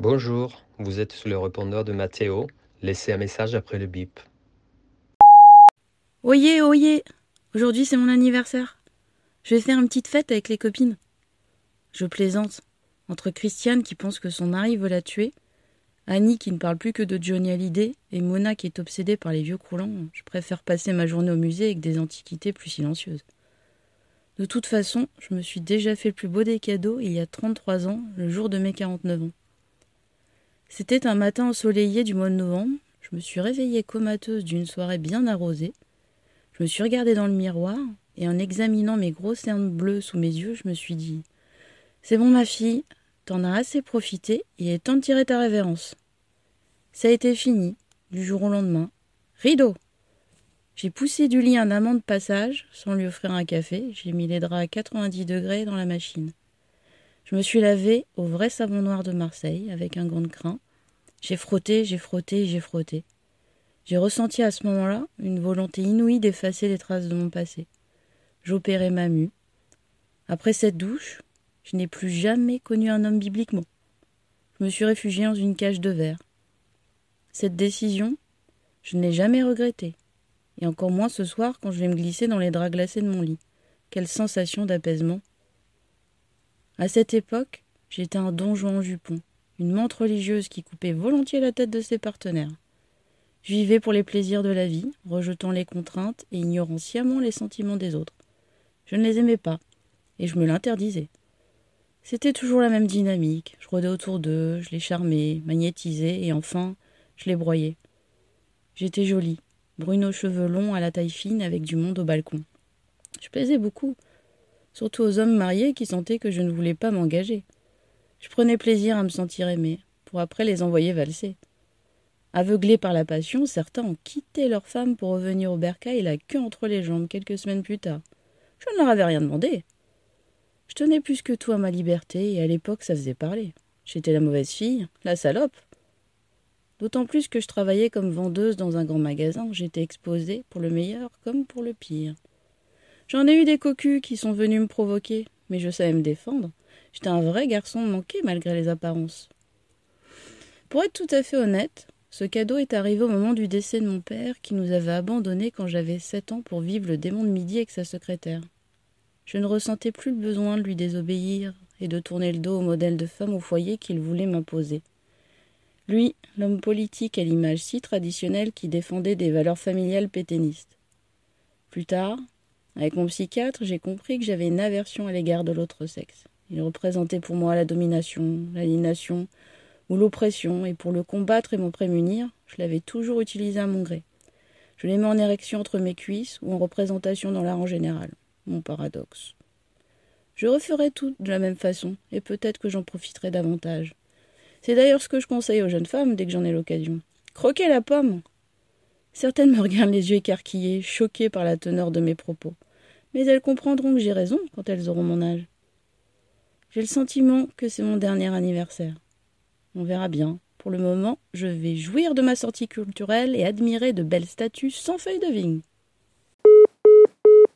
Bonjour, vous êtes sur le répondeur de Mathéo. Laissez un message après le bip. Oyez, oyez Aujourd'hui c'est mon anniversaire. Je vais faire une petite fête avec les copines. Je plaisante. Entre Christiane qui pense que son mari veut la tuer, Annie qui ne parle plus que de Johnny Hallyday et Mona qui est obsédée par les vieux croulants, je préfère passer ma journée au musée avec des antiquités plus silencieuses. De toute façon, je me suis déjà fait le plus beau des cadeaux il y a 33 ans, le jour de mes 49 ans. C'était un matin ensoleillé du mois de novembre. Je me suis réveillée comateuse d'une soirée bien arrosée. Je me suis regardée dans le miroir et en examinant mes gros cernes bleus sous mes yeux, je me suis dit C'est bon, ma fille, t'en as assez profité, il est de tirer ta révérence. Ça a été fini, du jour au lendemain. Rideau J'ai poussé du lit un amant de passage, sans lui offrir un café, j'ai mis les draps à 90 degrés dans la machine. Je me suis lavé au vrai savon noir de Marseille, avec un gant de crin. J'ai frotté, j'ai frotté, j'ai frotté. J'ai ressenti à ce moment-là une volonté inouïe d'effacer les traces de mon passé. J'opérais ma mue. Après cette douche, je n'ai plus jamais connu un homme bibliquement. Je me suis réfugié dans une cage de verre. Cette décision, je ne l'ai jamais regrettée, et encore moins ce soir quand je vais me glisser dans les draps glacés de mon lit. Quelle sensation d'apaisement à cette époque, j'étais un donjon en jupon, une menthe religieuse qui coupait volontiers la tête de ses partenaires. Je vivais pour les plaisirs de la vie, rejetant les contraintes et ignorant sciemment les sentiments des autres. Je ne les aimais pas, et je me l'interdisais. C'était toujours la même dynamique. Je rôdais autour d'eux, je les charmais, magnétisais, et enfin, je les broyais. J'étais jolie, brune aux cheveux longs à la taille fine avec du monde au balcon. Je plaisais beaucoup, surtout aux hommes mariés qui sentaient que je ne voulais pas m'engager. Je prenais plaisir à me sentir aimée, pour après les envoyer valser. Aveuglés par la passion, certains ont quitté leur femme pour revenir au bercail la queue entre les jambes quelques semaines plus tard. Je ne leur avais rien demandé. Je tenais plus que tout à ma liberté, et à l'époque ça faisait parler. J'étais la mauvaise fille, la salope. D'autant plus que je travaillais comme vendeuse dans un grand magasin, j'étais exposée pour le meilleur comme pour le pire. J'en ai eu des cocus qui sont venus me provoquer, mais je savais me défendre. J'étais un vrai garçon manqué malgré les apparences. Pour être tout à fait honnête, ce cadeau est arrivé au moment du décès de mon père qui nous avait abandonnés quand j'avais sept ans pour vivre le démon de midi avec sa secrétaire. Je ne ressentais plus le besoin de lui désobéir et de tourner le dos au modèle de femme au foyer qu'il voulait m'imposer. Lui, l'homme politique à l'image si traditionnelle qui défendait des valeurs familiales pétainistes. Plus tard, avec mon psychiatre, j'ai compris que j'avais une aversion à l'égard de l'autre sexe. Il représentait pour moi la domination, l'aliénation ou l'oppression, et pour le combattre et m'en prémunir, je l'avais toujours utilisé à mon gré. Je l'aimais en érection entre mes cuisses ou en représentation dans l'art en général. Mon paradoxe. Je referai tout de la même façon, et peut-être que j'en profiterai davantage. C'est d'ailleurs ce que je conseille aux jeunes femmes dès que j'en ai l'occasion. Croquez la pomme. Certaines me regardent les yeux écarquillés, choquées par la teneur de mes propos mais elles comprendront que j'ai raison quand elles auront mon âge. J'ai le sentiment que c'est mon dernier anniversaire. On verra bien. Pour le moment, je vais jouir de ma sortie culturelle et admirer de belles statues sans feuilles de vigne.